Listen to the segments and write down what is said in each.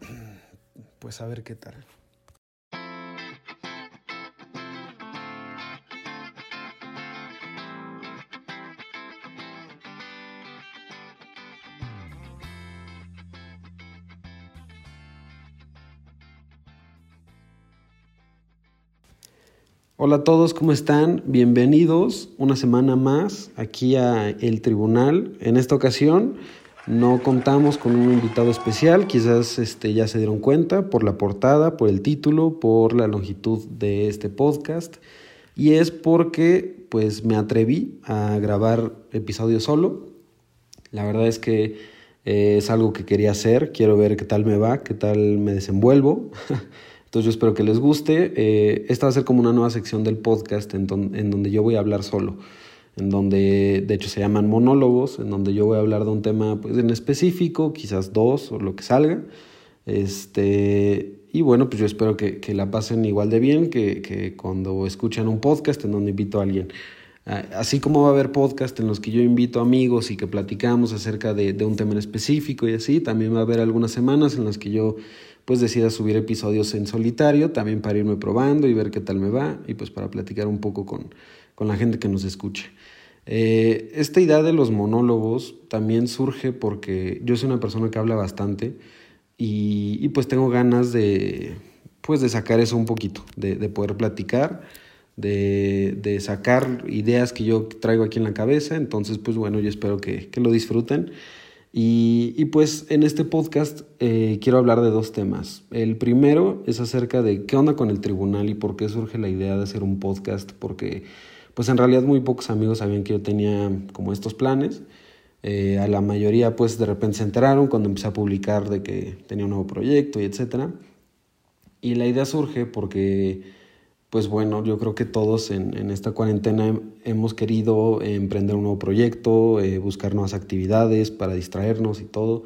pues a ver qué tal. Hola a todos, ¿cómo están? Bienvenidos una semana más aquí a El Tribunal. En esta ocasión no contamos con un invitado especial, quizás este, ya se dieron cuenta por la portada, por el título, por la longitud de este podcast. Y es porque pues me atreví a grabar episodio solo. La verdad es que eh, es algo que quería hacer, quiero ver qué tal me va, qué tal me desenvuelvo. Entonces yo espero que les guste. Eh, esta va a ser como una nueva sección del podcast en donde yo voy a hablar solo en donde de hecho se llaman monólogos, en donde yo voy a hablar de un tema pues, en específico, quizás dos o lo que salga. Este, y bueno, pues yo espero que, que la pasen igual de bien que, que, cuando escuchan un podcast en donde invito a alguien. Ah, así como va a haber podcast en los que yo invito amigos y que platicamos acerca de, de un tema en específico y así, también va a haber algunas semanas en las que yo pues decida subir episodios en solitario, también para irme probando y ver qué tal me va y pues para platicar un poco con, con la gente que nos escuche. Eh, esta idea de los monólogos también surge porque yo soy una persona que habla bastante y, pues tengo ganas de, pues de sacar eso un poquito, de, poder platicar, de, sacar ideas que yo traigo aquí en la cabeza. Entonces, pues bueno, yo espero que, lo disfruten. Y, pues en este podcast eh, quiero hablar de dos temas. El primero es acerca de qué onda con el tribunal y por qué surge la idea de hacer un podcast, porque pues en realidad muy pocos amigos sabían que yo tenía como estos planes. Eh, a la mayoría pues de repente se enteraron cuando empecé a publicar de que tenía un nuevo proyecto y etcétera. Y la idea surge porque pues bueno, yo creo que todos en, en esta cuarentena hemos querido emprender un nuevo proyecto, eh, buscar nuevas actividades para distraernos y todo.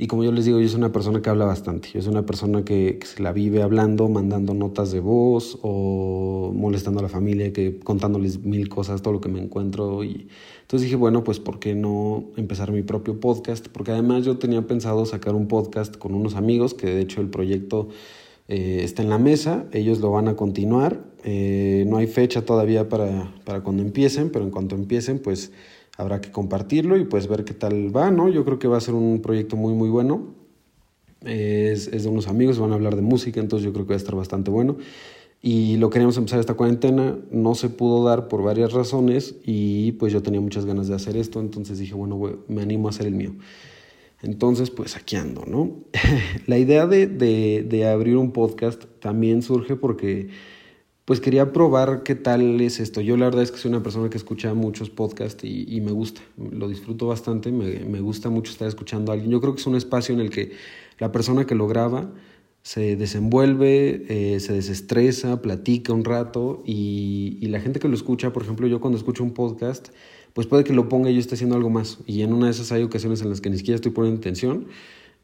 Y como yo les digo, yo soy una persona que habla bastante. Yo soy una persona que, se la vive hablando, mandando notas de voz o molestando a la familia, que contándoles mil cosas, todo lo que me encuentro. Y entonces dije, bueno, pues ¿por qué no empezar mi propio podcast? Porque además yo tenía pensado sacar un podcast con unos amigos, que de hecho el proyecto eh, está en la mesa, ellos lo van a continuar. Eh, no hay fecha todavía para, para cuando empiecen, pero en cuanto empiecen, pues habrá que compartirlo y pues ver qué tal va, ¿no? Yo creo que va a ser un proyecto muy, muy bueno. Es, es, de unos amigos, van a hablar de música, entonces yo creo que va a estar bastante bueno. Y lo queríamos empezar esta cuarentena, no se pudo dar por varias razones y pues yo tenía muchas ganas de hacer esto, entonces dije, bueno, me animo a hacer el mío. Entonces, pues aquí ando, ¿no? La idea de, de, de abrir un podcast también surge porque pues quería probar qué tal es esto. Yo la verdad es que soy una persona que escucha muchos podcasts y, me gusta, lo disfruto bastante, me, gusta mucho estar escuchando a alguien. Yo creo que es un espacio en el que la persona que lo graba se desenvuelve, eh, se desestresa, platica un rato y, y, la gente que lo escucha, por ejemplo, yo cuando escucho un podcast, pues puede que lo ponga y yo esté haciendo algo más. Y en una de esas hay ocasiones en las que ni siquiera estoy poniendo atención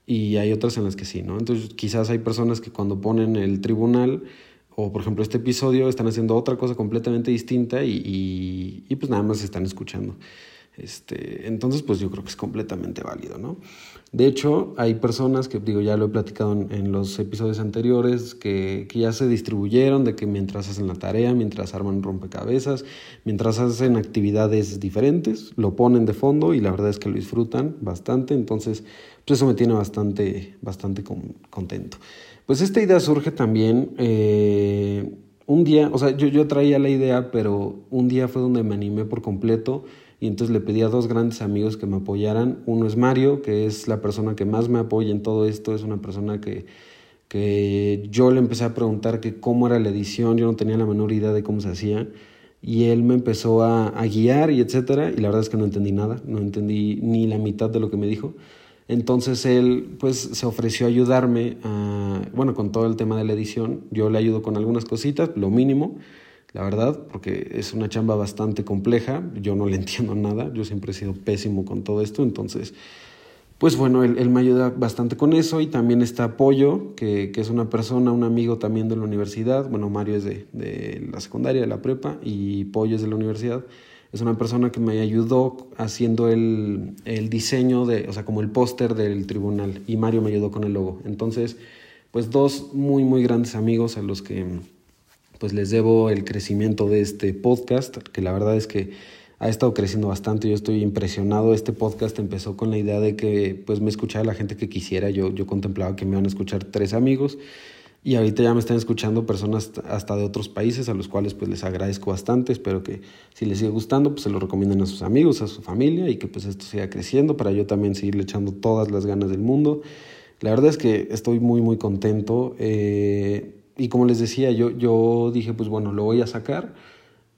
y hay otras en las que sí, ¿no? Entonces quizás hay personas que cuando ponen el tribunal o por ejemplo este episodio están haciendo otra cosa completamente distinta y, y, pues nada más están escuchando. Este, entonces, pues yo creo que es completamente válido, ¿no? De hecho, hay personas que, digo, ya lo he platicado en, los episodios anteriores, que, que, ya se distribuyeron de que mientras hacen la tarea, mientras arman rompecabezas, mientras hacen actividades diferentes, lo ponen de fondo y la verdad es que lo disfrutan bastante. Entonces, pues eso me tiene bastante, bastante contento. Pues esta idea surge también eh, un día, o sea, yo, yo traía la idea, pero un día fue donde me animé por completo y entonces le pedí a dos grandes amigos que me apoyaran. Uno es Mario, que es la persona que más me apoya en todo esto, es una persona que, que yo le empecé a preguntar que cómo era la edición, yo no tenía la menor idea de cómo se hacía y él me empezó a, a guiar y etcétera y la verdad es que no entendí nada, no entendí ni la mitad de lo que me dijo. Entonces él pues se ofreció a ayudarme, a, bueno, con todo el tema de la edición. Yo le ayudo con algunas cositas, lo mínimo, la verdad, porque es una chamba bastante compleja. Yo no le entiendo nada, yo siempre he sido pésimo con todo esto. Entonces, pues bueno, él, me ayuda bastante con eso y también está Apoyo, que, que, es una persona, un amigo también de la universidad. Bueno, Mario es de, de la secundaria, de la prepa y Pollo es de la universidad. Es una persona que me ayudó haciendo el, el diseño de, o sea, como el póster del tribunal y Mario me ayudó con el logo. Entonces, pues dos muy, muy grandes amigos a los que pues les debo el crecimiento de este podcast, que la verdad es que ha estado creciendo bastante, yo estoy impresionado. Este podcast empezó con la idea de que pues me escuchara la gente que quisiera, yo, yo contemplaba que me iban a escuchar tres amigos y ahorita ya me están escuchando personas hasta de otros países a los cuales pues les agradezco bastante, espero que si les sigue gustando pues se lo recomienden a sus amigos, a su familia y que pues esto siga creciendo para yo también seguirle echando todas las ganas del mundo. La verdad es que estoy muy muy contento eh, y como les decía yo, yo dije pues bueno lo voy a sacar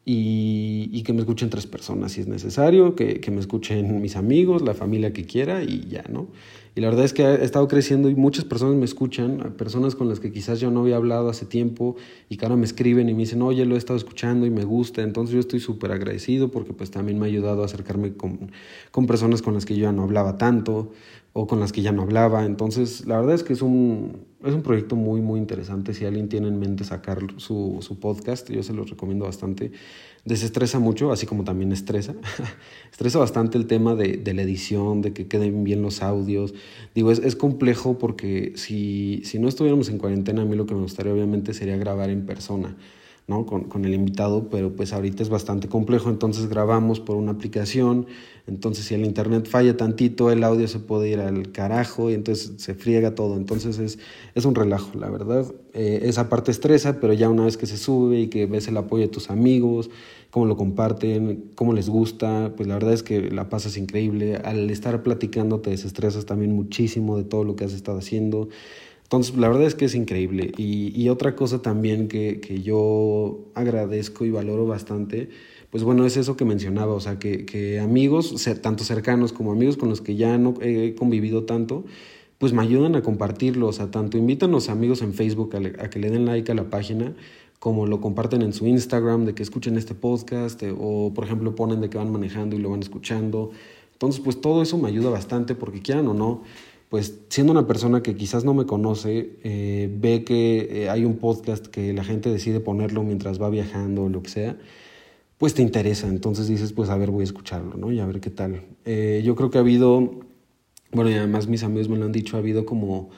y, y, que me escuchen tres personas si es necesario, que, que, me escuchen mis amigos, la familia que quiera y ya, ¿no? Y la verdad es que he estado creciendo y muchas personas me escuchan, personas con las que quizás yo no había hablado hace tiempo y que ahora me escriben y me dicen, oye, lo he estado escuchando y me gusta. Entonces yo estoy súper agradecido porque pues también me ha ayudado a acercarme con, con personas con las que yo ya no hablaba tanto o con las que ya no hablaba. Entonces, la verdad es que es un, es un proyecto muy, muy interesante. Si alguien tiene en mente sacar su, su podcast, yo se los recomiendo bastante. Desestresa mucho, así como también estresa. estresa bastante el tema de, de, la edición, de que queden bien los audios. Digo, es, es complejo porque si, si no estuviéramos en cuarentena, a mí lo que me gustaría obviamente sería grabar en persona ¿no? Con, con, el invitado, pero pues ahorita es bastante complejo, entonces grabamos por una aplicación, entonces si el internet falla tantito, el audio se puede ir al carajo y entonces se friega todo, entonces es, es un relajo, la verdad. Eh, esa parte estresa, pero ya una vez que se sube y que ves el apoyo de tus amigos, cómo lo comparten, cómo les gusta, pues la verdad es que la pasas increíble. Al estar platicando te desestresas también muchísimo de todo lo que has estado haciendo. Entonces, la verdad es que es increíble. Y, y otra cosa también que, que, yo agradezco y valoro bastante, pues bueno, es eso que mencionaba, o sea, que, que amigos, tanto cercanos como amigos con los que ya no he convivido tanto, pues me ayudan a compartirlo, o sea, tanto invitan a los amigos en Facebook a, a, que le den like a la página, como lo comparten en su Instagram, de que escuchen este podcast, eh, o por ejemplo ponen de que van manejando y lo van escuchando. Entonces, pues todo eso me ayuda bastante, porque quieran o no, pues siendo una persona que quizás no me conoce, eh, ve que eh, hay un podcast que la gente decide ponerlo mientras va viajando o lo que sea, pues te interesa. Entonces dices, pues a ver, voy a escucharlo, ¿no? Y a ver qué tal. Eh, yo creo que ha habido, bueno, y además mis amigos me lo han dicho, ha habido como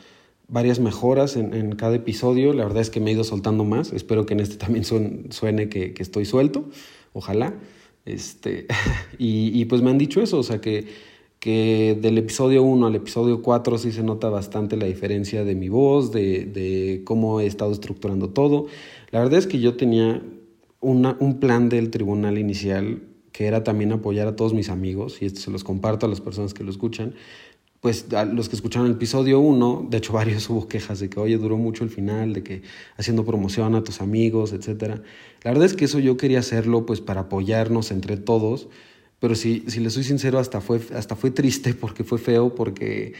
varias mejoras en, en cada episodio. La verdad es que me he ido soltando más. Espero que en este también suene, suene que, que, estoy suelto. Ojalá. Este, y, y pues me han dicho eso, o sea que que del episodio 1 al episodio 4 sí se nota bastante la diferencia de mi voz, de, de cómo he estado estructurando todo. La verdad es que yo tenía una, un plan del tribunal inicial que era también apoyar a todos mis amigos, y esto se los comparto a las personas que lo escuchan, pues a los que escucharon el episodio 1, de hecho varios hubo quejas de que, oye, duró mucho el final, de que haciendo promoción a tus amigos, etc. La verdad es que eso yo quería hacerlo pues para apoyarnos entre todos, pero si, si le soy sincero, hasta fue, hasta fue triste porque fue feo, porque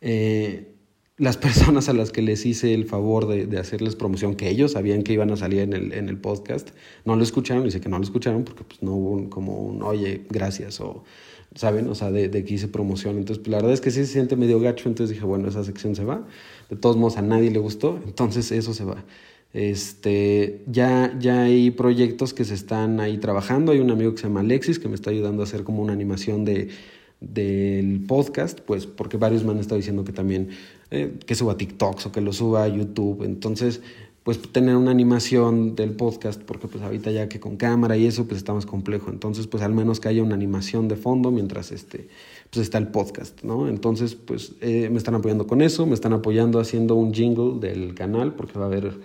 eh, las personas a las que les hice el favor de, de, hacerles promoción, que ellos sabían que iban a salir en el, en el podcast, no lo escucharon, dice que no lo escucharon porque pues, no hubo un, como un, oye, gracias, o, ¿saben? O sea, de, de que hice promoción. Entonces, pues, la verdad es que sí se siente medio gacho, entonces dije, bueno, esa sección se va. De todos modos, a nadie le gustó, entonces eso se va. Este, ya, ya hay proyectos que se están ahí trabajando. Hay un amigo que se llama Alexis que me está ayudando a hacer como una animación de, del podcast, pues porque varios me han estado diciendo que también eh, que suba TikToks o que lo suba a YouTube. Entonces, pues tener una animación del podcast, porque pues ahorita ya que con cámara y eso, pues está más complejo. Entonces, pues al menos que haya una animación de fondo mientras este, pues está el podcast, ¿no? Entonces, pues eh, me están apoyando con eso, me están apoyando haciendo un jingle del canal, porque va a haber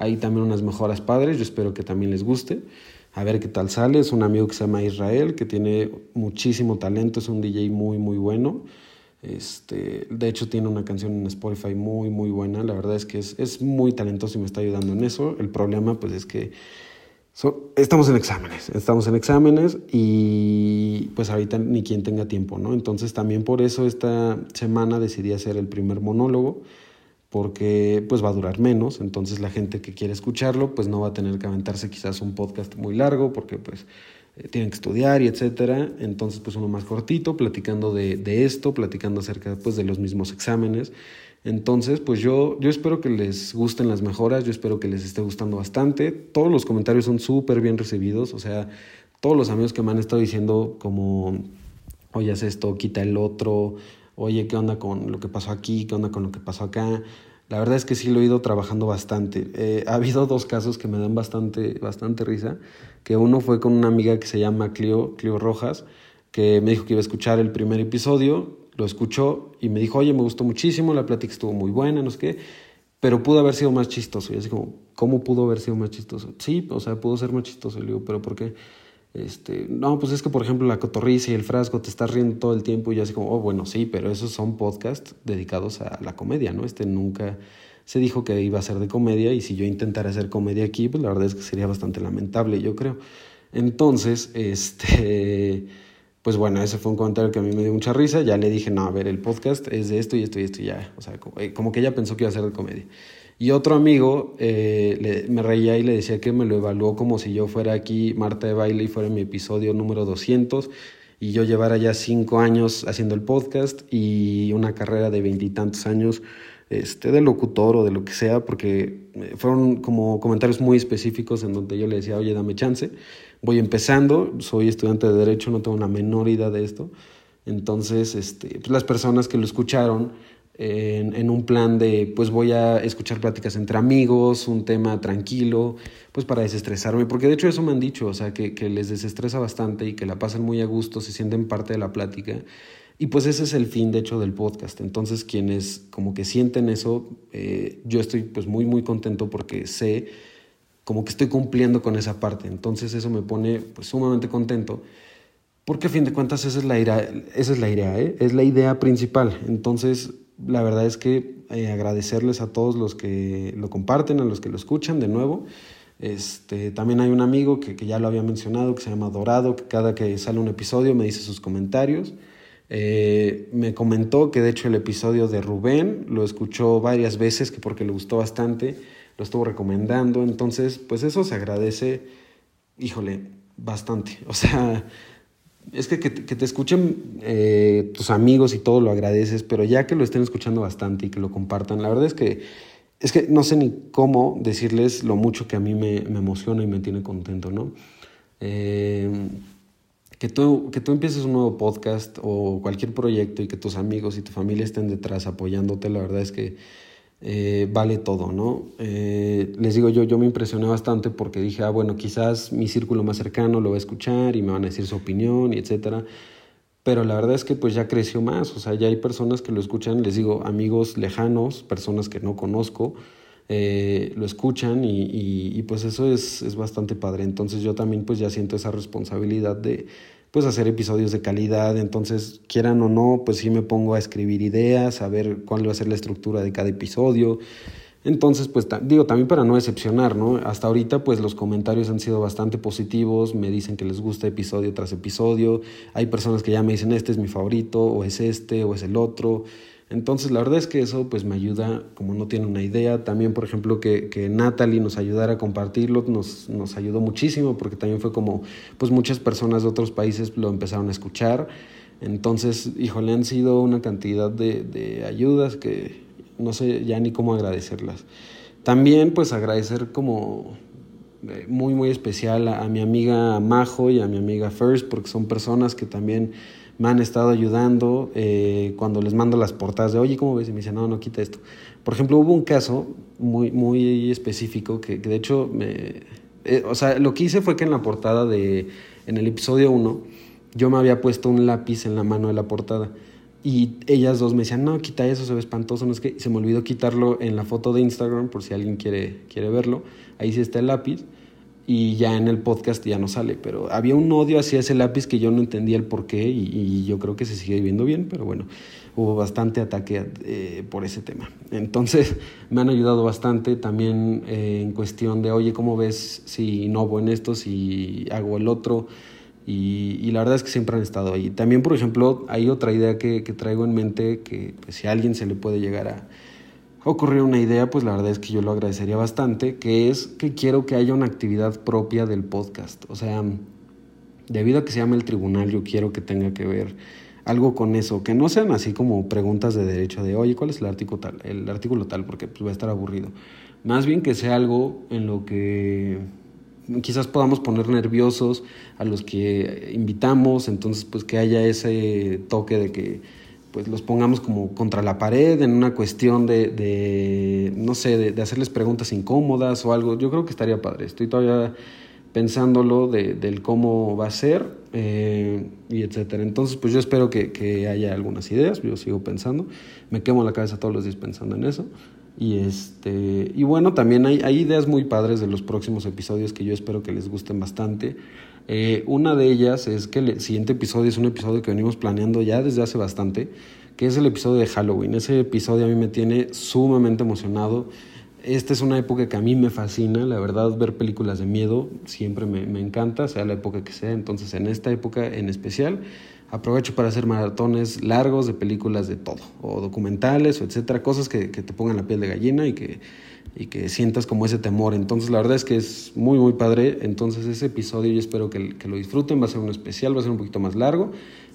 hay también unas mejoras padres, yo espero que también les guste. A ver qué tal sale. Es un amigo que se llama Israel, que tiene muchísimo talento, es un DJ muy, muy bueno. Este, de hecho, tiene una canción en Spotify muy, muy buena. La verdad es que es, es muy talentoso y me está ayudando en eso. El problema, pues, es que so, estamos en exámenes. Estamos en exámenes y, pues, ahorita ni quien tenga tiempo, ¿no? Entonces, también por eso esta semana decidí hacer el primer monólogo porque pues va a durar menos, entonces la gente que quiere escucharlo pues no va a tener que aventarse quizás un podcast muy largo porque pues eh, tienen que estudiar y etcétera, entonces pues uno más cortito, platicando de, esto, platicando acerca pues de los mismos exámenes, entonces pues yo, yo espero que les gusten las mejoras, yo espero que les esté gustando bastante, todos los comentarios son súper bien recibidos, o sea, todos los amigos que me han estado diciendo como, oye, haz esto, quita el otro, oye, ¿qué onda con lo que pasó aquí? ¿Qué onda con lo que pasó acá? La verdad es que sí lo he ido trabajando bastante. Eh, ha habido dos casos que me dan bastante, bastante risa, que uno fue con una amiga que se llama Clio, Clio Rojas, que me dijo que iba a escuchar el primer episodio, lo escuchó y me dijo, oye, me gustó muchísimo, la plática estuvo muy buena, no sé qué, pero pudo haber sido más chistoso. Y así como, ¿cómo pudo haber sido más chistoso? Sí, o sea, pudo ser más chistoso. Le digo, pero ¿por qué? Este, no, pues es que, por ejemplo, la cotorriza y el frasco te estás riendo todo el tiempo y yo así como, oh, bueno, sí, pero esos son podcasts dedicados a la comedia, ¿no? Este nunca se dijo que iba a ser de comedia y si yo intentara hacer comedia aquí, pues la verdad es que sería bastante lamentable, yo creo. Entonces, este, pues bueno, ese fue un comentario que a mí me dio mucha risa, ya le dije, no, a ver, el podcast es de esto y esto y esto y ya, o sea, como, como que ella pensó que iba a ser de comedia. Y otro amigo eh, me reía y le decía que me lo evaluó como si yo fuera aquí Marta de Baile y fuera mi episodio número 200 y yo llevara ya cinco años haciendo el podcast y una carrera de veintitantos años este, de locutor o de lo que sea, porque eh, fueron como comentarios muy específicos en donde yo le decía, oye, dame chance, voy empezando, soy estudiante de Derecho, no tengo una menor idea de esto. Entonces, este, pues las personas que lo escucharon en, un plan de, pues voy a escuchar pláticas entre amigos, un tema tranquilo, pues para desestresarme, porque de hecho eso me han dicho, o sea, que, que les desestresa bastante y que la pasan muy a gusto, se sienten parte de la plática. Y pues ese es el fin, de hecho, del podcast. Entonces, quienes como que sienten eso, eh, yo estoy pues muy, muy contento porque sé como que estoy cumpliendo con esa parte. Entonces, eso me pone pues sumamente contento. Porque a fin de cuentas esa es la idea, esa es la idea, ¿eh? es la idea principal. Entonces, la verdad es que eh, agradecerles a todos los que lo comparten, a los que lo escuchan de nuevo. Este, también hay un amigo que, que ya lo había mencionado, que se llama Dorado, que cada que sale un episodio me dice sus comentarios. Eh, me comentó que de hecho el episodio de Rubén lo escuchó varias veces, que porque le gustó bastante, lo estuvo recomendando. Entonces, pues eso se agradece, híjole, bastante. O sea, es que que, te escuchen eh, tus amigos y todo lo agradeces, pero ya que lo estén escuchando bastante y que lo compartan, la verdad es que es que no sé ni cómo decirles lo mucho que a mí me, me emociona y me tiene contento, ¿no? Eh, que, tú, que tú empieces un nuevo podcast o cualquier proyecto y que tus amigos y tu familia estén detrás apoyándote, la verdad es que eh, vale todo, ¿no? Eh, les digo yo, yo me impresioné bastante porque dije, ah, bueno, quizás mi círculo más cercano lo va a escuchar y me van a decir su opinión y etcétera. Pero la verdad es que pues ya creció más, o sea, ya hay personas que lo escuchan, les digo, amigos lejanos, personas que no conozco, eh, lo escuchan y, y, pues eso es, es, bastante padre. Entonces yo también pues ya siento esa responsabilidad de, pues hacer episodios de calidad, entonces quieran o no, pues sí me pongo a escribir ideas, a ver cuál va a ser la estructura de cada episodio. Entonces, pues digo, también para no decepcionar, ¿no? Hasta ahorita, pues los comentarios han sido bastante positivos, me dicen que les gusta episodio tras episodio, hay personas que ya me dicen, este es mi favorito, o es este, o es el otro. Entonces, la verdad es que eso pues me ayuda, como no tiene una idea. También, por ejemplo, que, que Natalie nos ayudara a compartirlo, nos, nos ayudó muchísimo porque también fue como, pues muchas personas de otros países lo empezaron a escuchar. Entonces, híjole, han sido una cantidad de, de ayudas que no sé ya ni cómo agradecerlas. También, pues agradecer como eh, muy, muy especial a, a mi amiga Majo y a mi amiga First, porque son personas que también me han estado ayudando eh, cuando les mando las portadas de, oye, ¿cómo ves? Y me dicen, no, no, quita esto. Por ejemplo, hubo un caso muy, muy específico que, de hecho, me, eh, o sea, lo que hice fue que en la portada de, en el episodio 1, yo me había puesto un lápiz en la mano de la portada. Y ellas dos me decían, no, quita eso, se ve espantoso, no es que se me olvidó quitarlo en la foto de Instagram por si alguien quiere, quiere verlo. Ahí sí está el lápiz y ya en el podcast ya no sale, pero había un odio hacia ese lápiz que yo no entendía el por qué y, yo creo que se sigue viendo bien, pero bueno, hubo bastante ataque eh, por ese tema. Entonces me han ayudado bastante también eh, en cuestión de, oye, ¿cómo ves si no en esto, si hago el otro? Y, la verdad es que siempre han estado ahí. También, por ejemplo, hay otra idea que, que traigo en mente que pues, si a alguien se le puede llegar a ocurrió una idea, pues la verdad es que yo lo agradecería bastante, que es que quiero que haya una actividad propia del podcast. O sea, debido a que se llama el tribunal, yo quiero que tenga que ver algo con eso, que no sean así como preguntas de derecho de, oye, ¿cuál es el artículo tal? El artículo tal, porque pues, va a estar aburrido. Más bien que sea algo en lo que quizás podamos poner nerviosos a los que invitamos, entonces pues que haya ese toque de que pues los pongamos como contra la pared en una cuestión de, de no sé, de, hacerles preguntas incómodas o algo. Yo creo que estaría padre. Estoy todavía pensándolo de, del cómo va a ser eh, y etcétera. Entonces, pues yo espero que, que, haya algunas ideas. Yo sigo pensando. Me quemo la cabeza todos los días pensando en eso. Y, este, y bueno, también hay, hay ideas muy padres de los próximos episodios que yo espero que les gusten bastante. Eh, una de ellas es que el siguiente episodio es un episodio que venimos planeando ya desde hace bastante, que es el episodio de Halloween. Ese episodio a mí me tiene sumamente emocionado. Esta es una época que a mí me fascina, la verdad, ver películas de miedo siempre me, me encanta, sea la época que sea. Entonces, en esta época en especial, aprovecho para hacer maratones largos de películas de todo, o documentales, o etcétera, cosas que, que te pongan la piel de gallina y que y que sientas como ese temor. Entonces la verdad es que es muy, muy padre. Entonces ese episodio yo espero que, que lo disfruten. Va a ser un especial, va a ser un poquito más largo.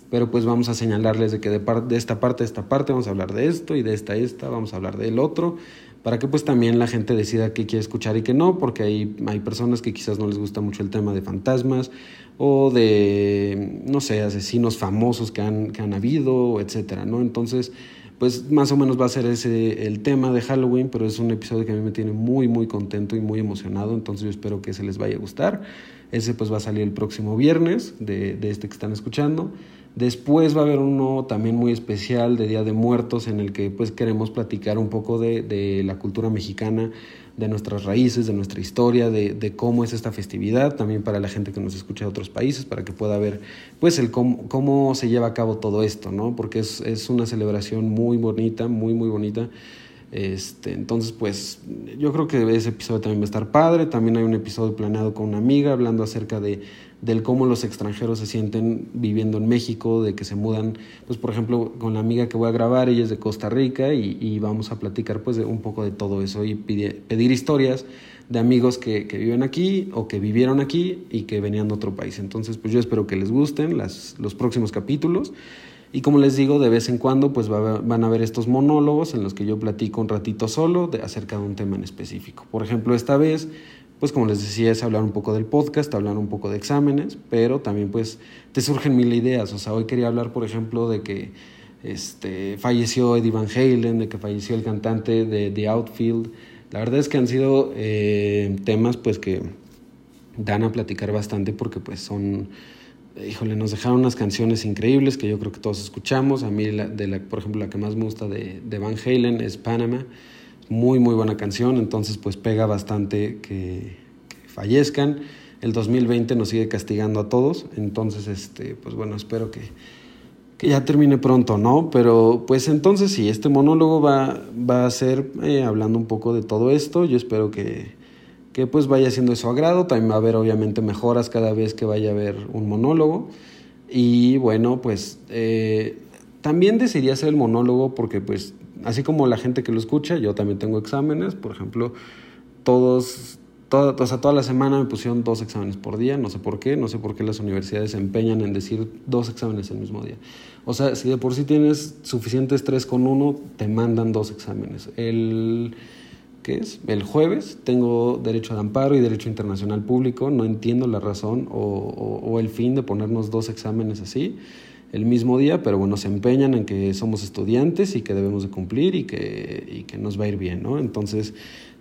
Pero pues vamos a señalarles de que de, de esta parte a esta parte vamos a hablar de esto y de esta esta vamos a hablar del otro. Para que pues también la gente decida qué quiere escuchar y qué no. Porque hay, hay personas que quizás no les gusta mucho el tema de fantasmas o de, no sé, asesinos famosos que han, que han habido, etcétera, ¿no? Entonces pues más o menos va a ser ese el tema de Halloween, pero es un episodio que a mí me tiene muy muy contento y muy emocionado, entonces yo espero que se les vaya a gustar. Ese pues va a salir el próximo viernes de, de este que están escuchando. Después va a haber uno también muy especial de Día de Muertos en el que pues queremos platicar un poco de, de la cultura mexicana de nuestras raíces, de nuestra historia, de, de, cómo es esta festividad, también para la gente que nos escucha de otros países, para que pueda ver pues el cómo, cómo se lleva a cabo todo esto, ¿no? Porque es, es una celebración muy bonita, muy, muy bonita. Este, entonces, pues yo creo que ese episodio también va a estar padre. También hay un episodio planeado con una amiga hablando acerca de del cómo los extranjeros se sienten viviendo en México, de que se mudan, pues por ejemplo, con la amiga que voy a grabar, ella es de Costa Rica y, vamos a platicar pues de un poco de todo eso y pedir historias de amigos que, que, viven aquí o que vivieron aquí y que venían de otro país. Entonces, pues yo espero que les gusten las, los próximos capítulos. Y como les digo, de vez en cuando pues van a ver estos monólogos en los que yo platico un ratito solo de, acerca de un tema en específico. Por ejemplo, esta vez pues como les decía, es hablar un poco del podcast, hablar un poco de exámenes, pero también pues te surgen mil ideas. O sea, hoy quería hablar, por ejemplo, de que este, falleció Eddie Van Halen, de que falleció el cantante de The Outfield. La verdad es que han sido eh, temas pues que dan a platicar bastante porque pues son, híjole, nos dejaron unas canciones increíbles que yo creo que todos escuchamos. A mí, de la, por ejemplo, la que más me gusta de, de Van Halen es Panama muy, muy buena canción, entonces pues pega bastante que, fallezcan. El 2020 nos sigue castigando a todos, entonces este, pues bueno, espero que, que ya termine pronto, ¿no? Pero pues entonces sí, este monólogo va, va a ser eh, hablando un poco de todo esto, yo espero que, que pues vaya siendo de su agrado, también va a haber obviamente mejoras cada vez que vaya a haber un monólogo. Y bueno, pues eh, también decidí hacer el monólogo porque pues así como la gente que lo escucha, yo también tengo exámenes, por ejemplo, todos, toda, o sea, toda la semana me pusieron dos exámenes por día, no sé por qué, no sé por qué las universidades se empeñan en decir dos exámenes el mismo día. O sea, si de por sí tienes suficiente estrés con uno, te mandan dos exámenes. El, ¿qué es? El jueves tengo derecho de amparo y derecho internacional público, no entiendo la razón o, o, o el fin de ponernos dos exámenes así el mismo día, pero bueno, se empeñan en que somos estudiantes y que debemos de cumplir y que, y que nos va a ir bien, ¿no? Entonces,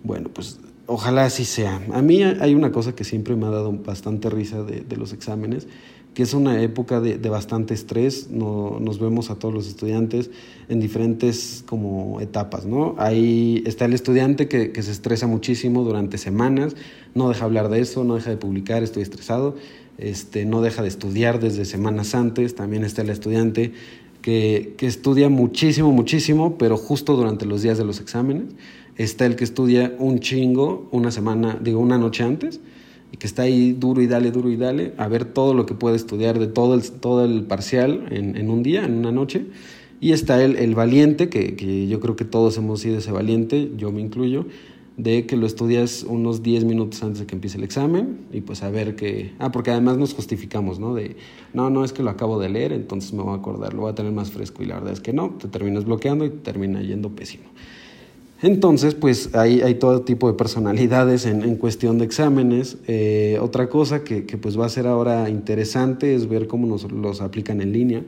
bueno, pues ojalá así sea. A mí hay una cosa que siempre me ha dado bastante risa de, de los exámenes, que es una época de, de bastante estrés, no, nos vemos a todos los estudiantes en diferentes como etapas, ¿no? Ahí está el estudiante que, que se estresa muchísimo durante semanas, no deja hablar de eso, no deja de publicar, estoy estresado, este, no deja de estudiar desde semanas antes, también está el estudiante que, que, estudia muchísimo, muchísimo, pero justo durante los días de los exámenes, está el que estudia un chingo una semana, digo, una noche antes, y que está ahí duro y dale, duro y dale, a ver todo lo que puede estudiar de todo el, todo el parcial en, en un día, en una noche. Y está el, el valiente, que, que yo creo que todos hemos sido ese valiente, yo me incluyo, de que lo estudias unos 10 minutos antes de que empiece el examen y pues a ver que... Ah, porque además nos justificamos, ¿no? De, no, no es que lo acabo de leer, entonces me voy a acordar, lo voy a tener más fresco y la verdad es que no, te terminas bloqueando y te termina yendo pésimo. Entonces, pues hay, hay todo tipo de personalidades en, en cuestión de exámenes. Eh, otra cosa que, que, pues va a ser ahora interesante es ver cómo nos los aplican en línea.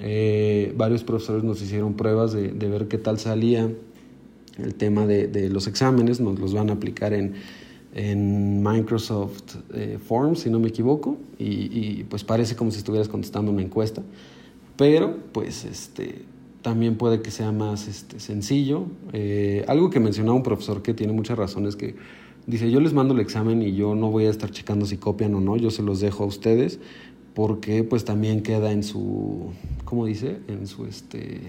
Eh, varios profesores nos hicieron pruebas de, de, ver qué tal salía el tema de, de, los exámenes, nos los van a aplicar en, en Microsoft eh, Forms, si no me equivoco, y, y, pues parece como si estuvieras contestando una encuesta, pero pues este, también puede que sea más este, sencillo. Eh, algo que mencionaba un profesor que tiene muchas razones que dice, yo les mando el examen y yo no voy a estar checando si copian o no, yo se los dejo a ustedes porque pues también queda en su, ¿cómo dice? En su, este,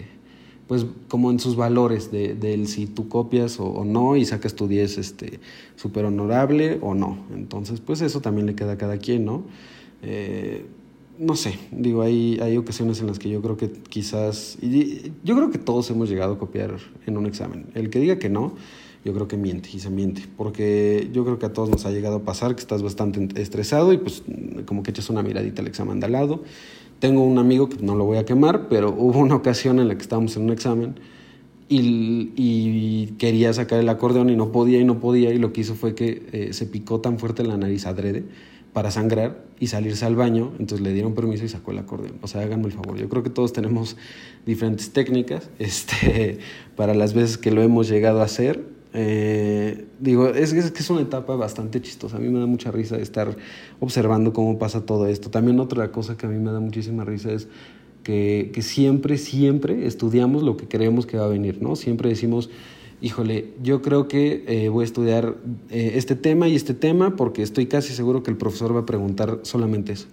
pues como en sus valores de, de si tú copias o, o, no y sacas tu 10 este, súper honorable o no. Entonces pues eso también le queda a cada quien, ¿no? Eh, no sé, digo, hay, hay ocasiones en las que yo creo que quizás, y yo creo que todos hemos llegado a copiar en un examen. El que diga que no, yo creo que miente y se miente, porque yo creo que a todos nos ha llegado a pasar que estás bastante estresado y pues como que echas una miradita al examen de al lado. Tengo un amigo que no lo voy a quemar, pero hubo una ocasión en la que estábamos en un examen y, quería sacar el acordeón y no podía y no podía y lo que hizo fue que eh, se picó tan fuerte la nariz adrede para sangrar y salirse al baño, entonces le dieron permiso y sacó el acordeón. O sea, háganme el favor. Yo creo que todos tenemos diferentes técnicas este, para las veces que lo hemos llegado a hacer. Eh, digo, es, que es una etapa bastante chistosa. A mí me da mucha risa estar observando cómo pasa todo esto. También otra cosa que a mí me da muchísima risa es que, que siempre, siempre estudiamos lo que creemos que va a venir, ¿no? Siempre decimos híjole, yo creo que eh, voy a estudiar eh, este tema y este tema porque estoy casi seguro que el profesor va a preguntar solamente eso.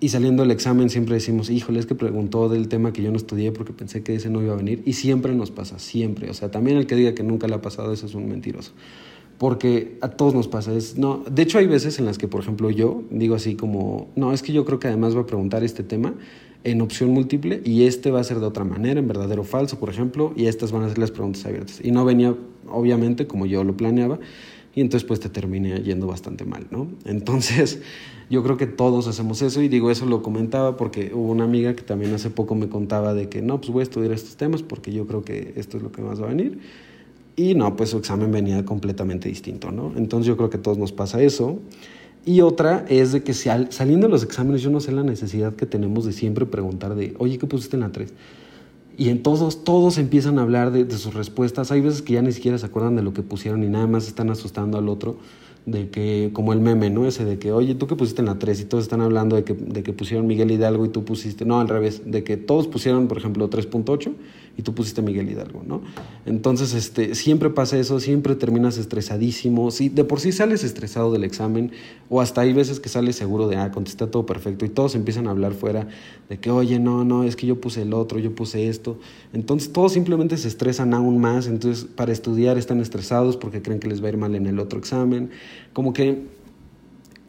Y saliendo del examen siempre decimos, híjole, es que preguntó del tema que yo no estudié porque pensé que ese no iba a venir. Y siempre nos pasa, siempre. O sea, también el que diga que nunca le ha pasado eso es un mentiroso. Porque a todos nos pasa. Es, no, de hecho, hay veces en las que, por ejemplo, yo digo así como, no, es que yo creo que además va a preguntar este tema en opción múltiple y este va a ser de otra manera, en verdadero o falso, por ejemplo, y estas van a ser las preguntas abiertas. Y no venía, obviamente, como yo lo planeaba, y entonces pues te terminé yendo bastante mal, ¿no? Entonces, yo creo que todos hacemos eso y digo, eso lo comentaba porque hubo una amiga que también hace poco me contaba de que no, pues voy a estudiar estos temas porque yo creo que esto es lo que más va a venir. Y no, pues su examen venía completamente distinto, ¿no? Entonces yo creo que a todos nos pasa eso. Y otra es de que saliendo de los exámenes yo no sé la necesidad que tenemos de siempre preguntar de, oye, ¿qué pusiste en la 3? Y en todos, todos empiezan a hablar de, sus respuestas. Hay veces que ya ni siquiera se acuerdan de lo que pusieron y nada más están asustando al otro. De que, como el meme, ¿no? Ese de que, oye, ¿tú qué pusiste en la 3? Y todos están hablando de que, de que pusieron Miguel Hidalgo y tú pusiste, no, al revés, de que todos pusieron, por ejemplo, 3.8 y tú pusiste Miguel Hidalgo, ¿no? Entonces, este, siempre pasa eso, siempre terminas estresadísimo, si de por sí sales estresado del examen, o hasta hay veces que sales seguro de, ah, contesté todo perfecto, y todos empiezan a hablar fuera de que, oye, no, no, es que yo puse el otro, yo puse esto, entonces todos simplemente se estresan aún más, entonces para estudiar están estresados porque creen que les va a ir mal en el otro examen, como que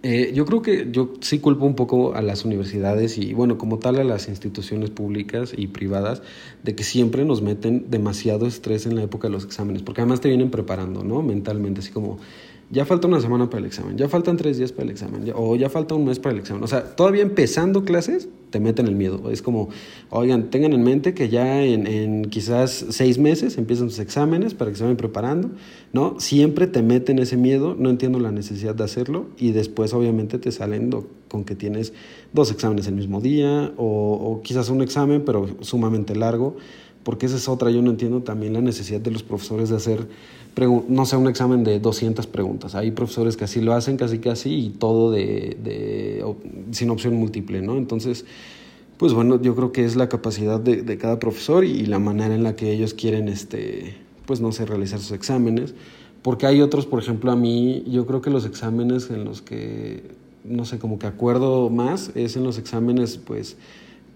eh, yo creo que yo sí culpo un poco a las universidades y, bueno, como tal a las instituciones públicas y privadas, de que siempre nos meten demasiado estrés en la época de los exámenes, porque además te vienen preparando, ¿no? Mentalmente, así como, ya falta una semana para el examen, ya faltan tres días para el examen, ya, o ya falta un mes para el examen. O sea, todavía empezando clases, te meten el miedo. Es como, oigan, tengan en mente que ya en, quizás seis meses empiezan sus exámenes para que se vayan preparando, ¿no? Siempre te meten ese miedo, no entiendo la necesidad de hacerlo, y después obviamente te salen con que tienes dos exámenes el mismo día, o, o quizás un examen, pero sumamente largo porque esa es otra, yo no entiendo también la necesidad de los profesores de hacer, no sé, un examen de 200 preguntas. Hay profesores que así lo hacen casi casi y todo de, de sin opción múltiple, ¿no? Entonces, pues bueno, yo creo que es la capacidad de, de, cada profesor y la manera en la que ellos quieren, este, pues no sé, realizar sus exámenes. Porque hay otros, por ejemplo, a mí, yo creo que los exámenes en los que, no sé, como que acuerdo más, es en los exámenes, pues,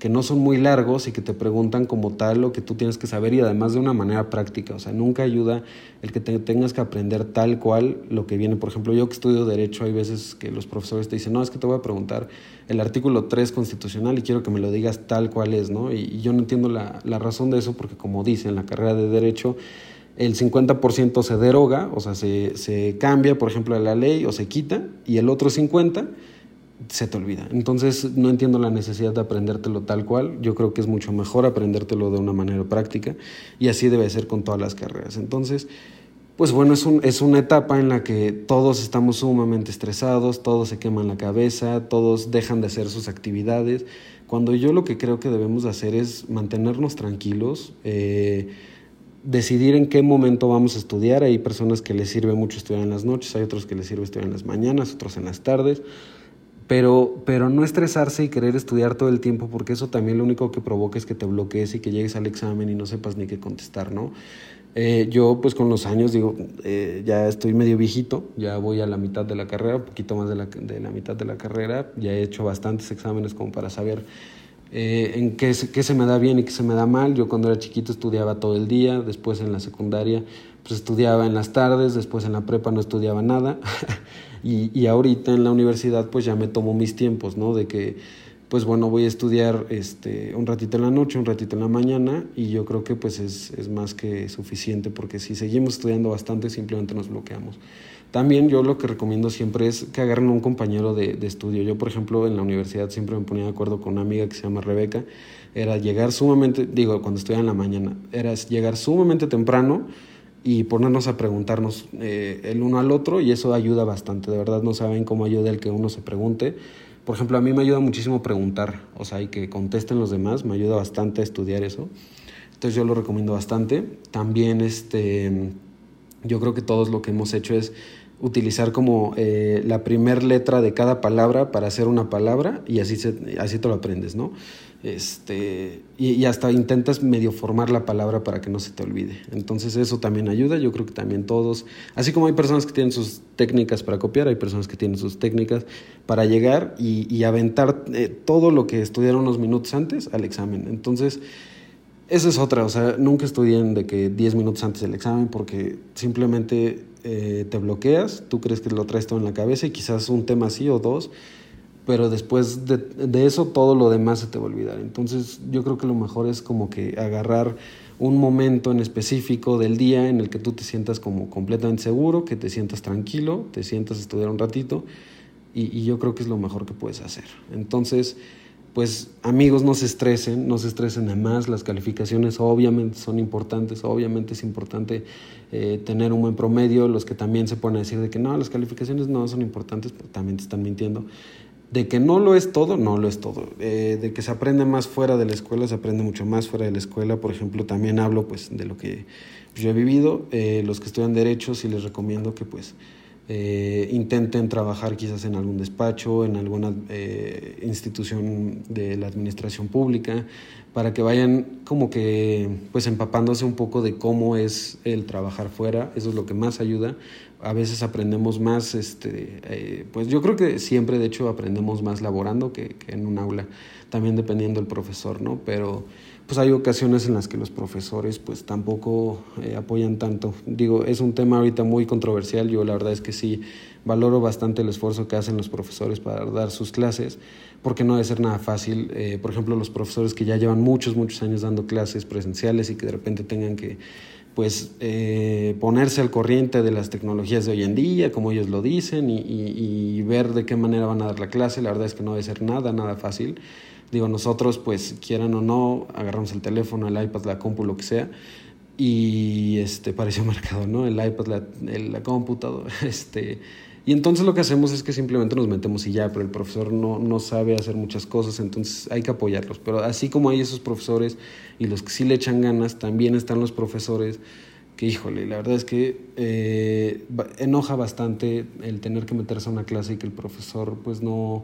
que no son muy largos y que te preguntan como tal lo que tú tienes que saber y además de una manera práctica. O sea, nunca ayuda el que te tengas que aprender tal cual lo que viene. Por ejemplo, yo que estudio Derecho, hay veces que los profesores te dicen, no, es que te voy a preguntar el artículo 3 constitucional y quiero que me lo digas tal cual es, ¿no? Y, yo no entiendo la, la razón de eso porque como dice en la carrera de Derecho, el 50% se deroga, o sea, se, se cambia, por ejemplo, la ley o se quita, y el otro 50% se te olvida. Entonces no entiendo la necesidad de aprendértelo tal cual. Yo creo que es mucho mejor aprendértelo de una manera práctica y así debe ser con todas las carreras. Entonces, pues bueno, es, un, es una etapa en la que todos estamos sumamente estresados, todos se queman la cabeza, todos dejan de hacer sus actividades, cuando yo lo que creo que debemos hacer es mantenernos tranquilos, eh, decidir en qué momento vamos a estudiar. Hay personas que les sirve mucho estudiar en las noches, hay otros que les sirve estudiar en las mañanas, otros en las tardes. Pero, pero no estresarse y querer estudiar todo el tiempo, porque eso también lo único que provoca es que te bloquees y que llegues al examen y no sepas ni qué contestar, ¿no? Eh, yo pues con los años digo, eh, ya estoy medio viejito, ya voy a la mitad de la carrera, un poquito más de la, de la mitad de la carrera, ya he hecho bastantes exámenes como para saber eh, en qué, qué se me da bien y qué se me da mal. Yo cuando era chiquito estudiaba todo el día, después en la secundaria pues estudiaba en las tardes, después en la prepa no estudiaba nada y, y ahorita en la universidad pues ya me tomo mis tiempos, ¿no? De que pues bueno, voy a estudiar este, un ratito en la noche, un ratito en la mañana y yo creo que pues es, es más que suficiente porque si seguimos estudiando bastante simplemente nos bloqueamos. También yo lo que recomiendo siempre es que agarren un compañero de, de, estudio. Yo, por ejemplo, en la universidad siempre me ponía de acuerdo con una amiga que se llama Rebeca. Era llegar sumamente, digo, cuando estudiaba en la mañana, era llegar sumamente temprano y ponernos a preguntarnos eh, el uno al otro y eso ayuda bastante. De verdad no saben cómo ayuda el que uno se pregunte por ejemplo, a mí me ayuda muchísimo preguntar, o sea, y que contesten los demás, me ayuda bastante a estudiar eso. Entonces yo lo recomiendo bastante. También este, yo creo que todos lo que hemos hecho es utilizar como eh, la primer letra de cada palabra para hacer una palabra y así, se, así te lo aprendes, ¿no? Este, y, hasta intentas medio formar la palabra para que no se te olvide. Entonces eso también ayuda, yo creo que también todos, así como hay personas que tienen sus técnicas para copiar, hay personas que tienen sus técnicas para llegar y, y aventar eh, todo lo que estudiaron unos minutos antes al examen. Entonces, esa es otra, o sea, nunca estudien de que 10 minutos antes del examen porque simplemente eh, te bloqueas, tú crees que lo traes todo en la cabeza y quizás un tema así o dos pero después de, de, eso todo lo demás se te va a olvidar. Entonces yo creo que lo mejor es como que agarrar un momento en específico del día en el que tú te sientas como completamente seguro, que te sientas tranquilo, te sientas a estudiar un ratito y, y yo creo que es lo mejor que puedes hacer. Entonces, pues amigos, no se estresen, no se estresen de más, las calificaciones obviamente son importantes, obviamente es importante eh, tener un buen promedio, los que también se ponen a decir de que no, las calificaciones no son importantes, pues, también te están mintiendo. De que no lo es todo, no lo es todo. Eh, de que se aprende más fuera de la escuela, se aprende mucho más fuera de la escuela. Por ejemplo, también hablo pues de lo que yo he vivido. Eh, los que estudian Derecho sí les recomiendo que pues eh, intenten trabajar quizás en algún despacho, en alguna eh, institución de la administración pública, para que vayan como que pues empapándose un poco de cómo es el trabajar fuera. Eso es lo que más ayuda a veces aprendemos más, este, eh, pues yo creo que siempre de hecho aprendemos más laborando que, que, en un aula, también dependiendo del profesor, ¿no? Pero pues hay ocasiones en las que los profesores pues tampoco eh, apoyan tanto. Digo, es un tema ahorita muy controversial, yo la verdad es que sí valoro bastante el esfuerzo que hacen los profesores para dar sus clases, porque no debe ser nada fácil. Eh, por ejemplo, los profesores que ya llevan muchos, muchos años dando clases presenciales y que de repente tengan que pues eh, ponerse al corriente de las tecnologías de hoy en día, como ellos lo dicen, y, y, y, ver de qué manera van a dar la clase. La verdad es que no debe ser nada, nada fácil. Digo, nosotros, pues, quieran o no, agarramos el teléfono, el iPad, la compu, lo que sea, y este, pareció marcado, ¿no? El iPad, la, el, la computadora, este... Y entonces lo que hacemos es que simplemente nos metemos y ya, pero el profesor no, no sabe hacer muchas cosas, entonces hay que apoyarlos. Pero así como hay esos profesores y los que sí le echan ganas, también están los profesores que, híjole, la verdad es que eh, enoja bastante el tener que meterse a una clase y que el profesor pues no,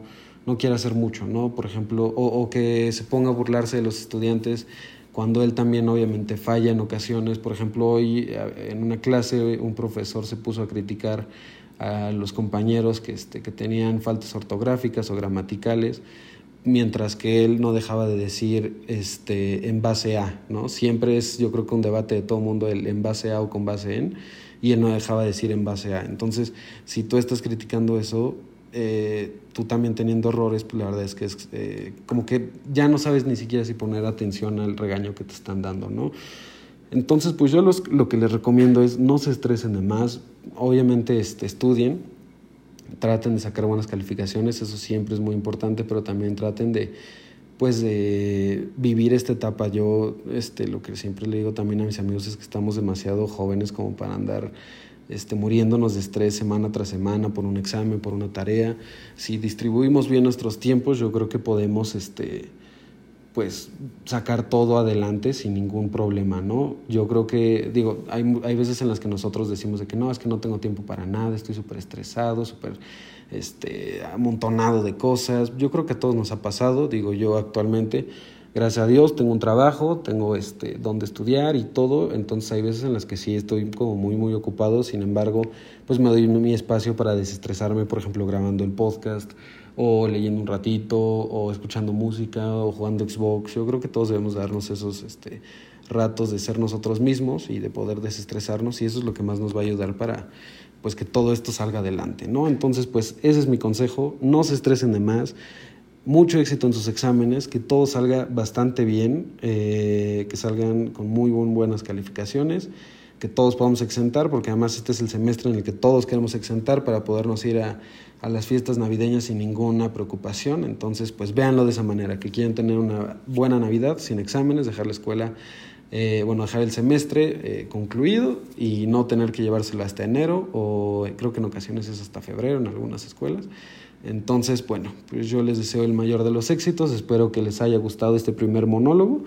no quiere hacer mucho, ¿no? Por ejemplo, o, que se ponga a burlarse de los estudiantes cuando él también obviamente falla en ocasiones. Por ejemplo, hoy en una clase un profesor se puso a criticar a los compañeros que, este, que tenían faltas ortográficas o gramaticales, mientras que él no dejaba de decir este, en base a, ¿no? Siempre es, yo creo que un debate de todo el mundo, el en base a o con base en, y él no dejaba de decir en base a. Entonces, si tú estás criticando eso, eh, tú también teniendo errores, pues la verdad es que es eh, como que ya no sabes ni siquiera si poner atención al regaño que te están dando, ¿no? Entonces, pues yo los, lo que les recomiendo es no se estresen de más, obviamente este, estudien, traten de sacar buenas calificaciones, eso siempre es muy importante, pero también traten de pues de vivir esta etapa. Yo este, lo que siempre le digo también a mis amigos es que estamos demasiado jóvenes como para andar este, muriéndonos de estrés semana tras semana por un examen, por una tarea. Si distribuimos bien nuestros tiempos, yo creo que podemos este, pues sacar todo adelante sin ningún problema, ¿no? Yo creo que, digo, hay, hay veces en las que nosotros decimos de que no, es que no tengo tiempo para nada, estoy súper estresado, súper este, amontonado de cosas. Yo creo que a todos nos ha pasado, digo yo actualmente, gracias a Dios, tengo un trabajo, tengo este, donde estudiar y todo, entonces hay veces en las que sí estoy como muy, muy ocupado, sin embargo, pues me doy mi espacio para desestresarme, por ejemplo, grabando el podcast o leyendo un ratito, o escuchando música, o jugando Xbox. Yo creo que todos debemos darnos esos este, ratos de ser nosotros mismos y de poder desestresarnos, y eso es lo que más nos va a ayudar para pues que todo esto salga adelante, ¿no? Entonces, pues ese es mi consejo, no se estresen de más, mucho éxito en sus exámenes, que todo salga bastante bien, eh, que salgan con muy buenas calificaciones que todos podamos exentar, porque además este es el semestre en el que todos queremos exentar para podernos ir a, las fiestas navideñas sin ninguna preocupación. Entonces, pues véanlo de esa manera, que quieren tener una buena Navidad sin exámenes, dejar la escuela, eh, bueno, dejar el semestre eh, concluido y no tener que llevárselo hasta enero o creo que en ocasiones es hasta febrero en algunas escuelas. Entonces, bueno, pues yo les deseo el mayor de los éxitos, espero que les haya gustado este primer monólogo.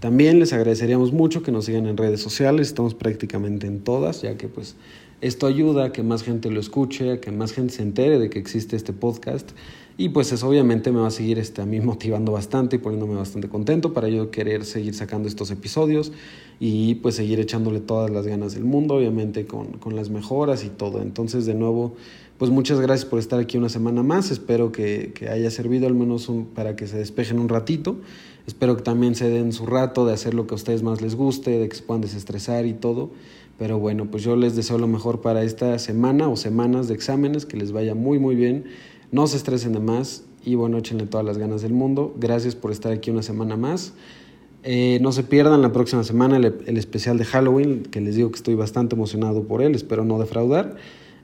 También les agradeceríamos mucho que nos sigan en redes sociales, estamos prácticamente en todas, ya que pues esto ayuda a que más gente lo escuche, a que más gente se entere de que existe este podcast y pues eso obviamente me va a seguir este, a mí motivando bastante y poniéndome bastante contento para yo querer seguir sacando estos episodios y pues seguir echándole todas las ganas del mundo, obviamente con, con las mejoras y todo. Entonces de nuevo pues muchas gracias por estar aquí una semana más. Espero que, que haya servido al menos para que se despejen un ratito. Espero que también se den su rato de hacer lo que a ustedes más les guste, de que se puedan desestresar y todo. Pero bueno, pues yo les deseo lo mejor para esta semana o semanas de exámenes, que les vaya muy muy bien. No se estresen de más y bueno, échenle todas las ganas del mundo. Gracias por estar aquí una semana más. Eh, no se pierdan la próxima semana el, el especial de Halloween, que les digo que estoy bastante emocionado por él, espero no defraudar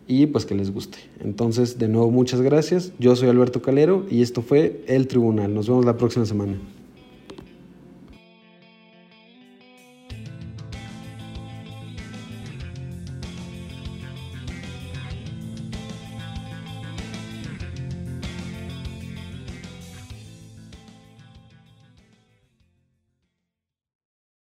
y pues que les guste. Entonces, de nuevo, muchas gracias. Yo soy Alberto Calero y esto fue El Tribunal. Nos vemos la próxima semana.